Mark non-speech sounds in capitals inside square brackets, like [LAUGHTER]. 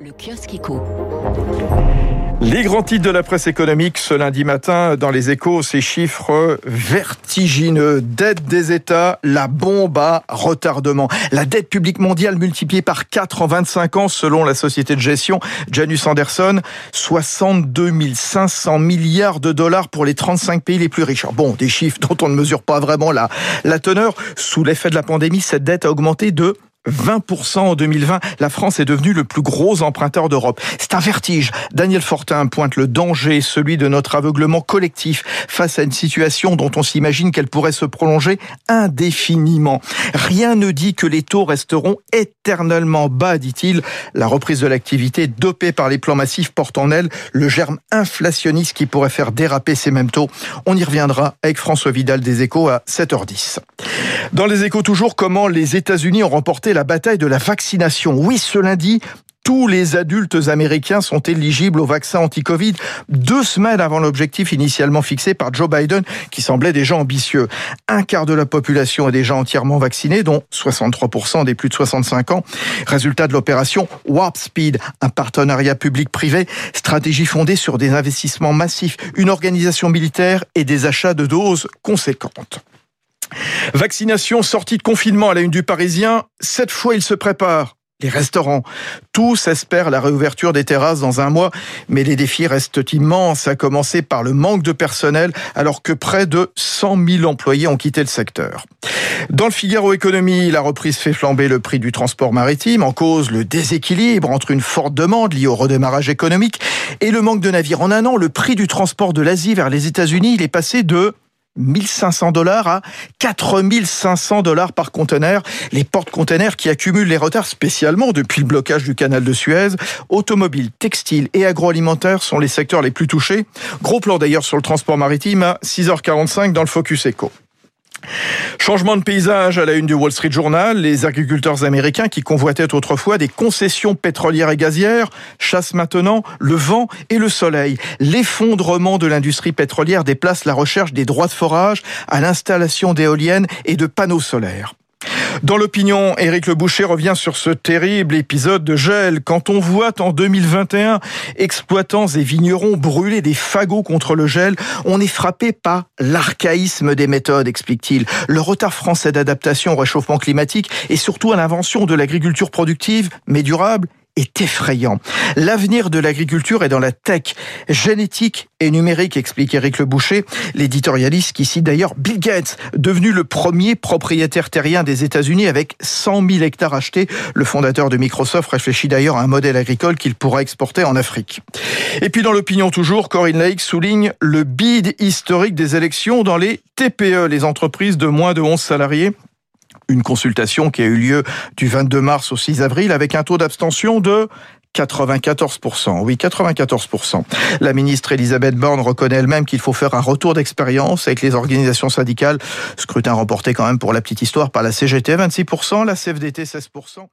Le kiosque éco. Les grands titres de la presse économique ce lundi matin dans les échos, ces chiffres vertigineux. Dette des États, la bombe à retardement. La dette publique mondiale multipliée par 4 en 25 ans selon la société de gestion Janus Anderson. 62 500 milliards de dollars pour les 35 pays les plus riches. Bon, des chiffres [LAUGHS] dont on ne mesure pas vraiment la, la teneur. Sous l'effet de la pandémie, cette dette a augmenté de 20% en 2020. La France est devenue le plus gros emprunteur d'Europe. C'est un vertige. Daniel Fortin pointe le danger, celui de notre aveuglement collectif face à une situation dont on s'imagine qu'elle pourrait se prolonger indéfiniment. Rien ne dit que les taux resteront éternellement bas, dit-il. La reprise de l'activité dopée par les plans massifs porte en elle le germe inflationniste qui pourrait faire déraper ces mêmes taux. On y reviendra avec François Vidal des Échos à 7h10. Dans les échos toujours, comment les États-Unis ont remporté la bataille de la vaccination. Oui, ce lundi, tous les adultes américains sont éligibles au vaccin anti-Covid deux semaines avant l'objectif initialement fixé par Joe Biden, qui semblait déjà ambitieux. Un quart de la population est déjà entièrement vaccinée, dont 63% des plus de 65 ans. Résultat de l'opération Warp Speed, un partenariat public-privé, stratégie fondée sur des investissements massifs, une organisation militaire et des achats de doses conséquentes. Vaccination, sortie de confinement à la une du Parisien, cette fois il se prépare. Les restaurants, tous espèrent la réouverture des terrasses dans un mois, mais les défis restent immenses, à commencer par le manque de personnel, alors que près de 100 000 employés ont quitté le secteur. Dans le Figaro Économie, la reprise fait flamber le prix du transport maritime, en cause le déséquilibre entre une forte demande liée au redémarrage économique et le manque de navires. En un an, le prix du transport de l'Asie vers les États-Unis, il est passé de 1500 dollars à 4500 dollars par conteneur. Les porte-conteneurs qui accumulent les retards spécialement depuis le blocage du canal de Suez. Automobiles, textiles et agroalimentaires sont les secteurs les plus touchés. Gros plan d'ailleurs sur le transport maritime à 6h45 dans le Focus Eco. Changement de paysage à la une du Wall Street Journal. Les agriculteurs américains qui convoitaient autrefois des concessions pétrolières et gazières chassent maintenant le vent et le soleil. L'effondrement de l'industrie pétrolière déplace la recherche des droits de forage à l'installation d'éoliennes et de panneaux solaires. Dans l'opinion, Éric Le Boucher revient sur ce terrible épisode de gel. Quand on voit en 2021 exploitants et vignerons brûler des fagots contre le gel, on est frappé par l'archaïsme des méthodes, explique-t-il. Le retard français d'adaptation au réchauffement climatique et surtout à l'invention de l'agriculture productive, mais durable est effrayant. L'avenir de l'agriculture est dans la tech, génétique et numérique, explique Eric Le Boucher, l'éditorialiste qui cite d'ailleurs Bill Gates, devenu le premier propriétaire terrien des États-Unis avec 100 000 hectares achetés. Le fondateur de Microsoft réfléchit d'ailleurs à un modèle agricole qu'il pourra exporter en Afrique. Et puis dans l'opinion toujours, Corinne Lake souligne le bid historique des élections dans les TPE, les entreprises de moins de 11 salariés une consultation qui a eu lieu du 22 mars au 6 avril avec un taux d'abstention de 94%. Oui, 94%. La ministre Elisabeth Borne reconnaît elle-même qu'il faut faire un retour d'expérience avec les organisations syndicales. Scrutin remporté quand même pour la petite histoire par la CGT 26%, la CFDT 16%.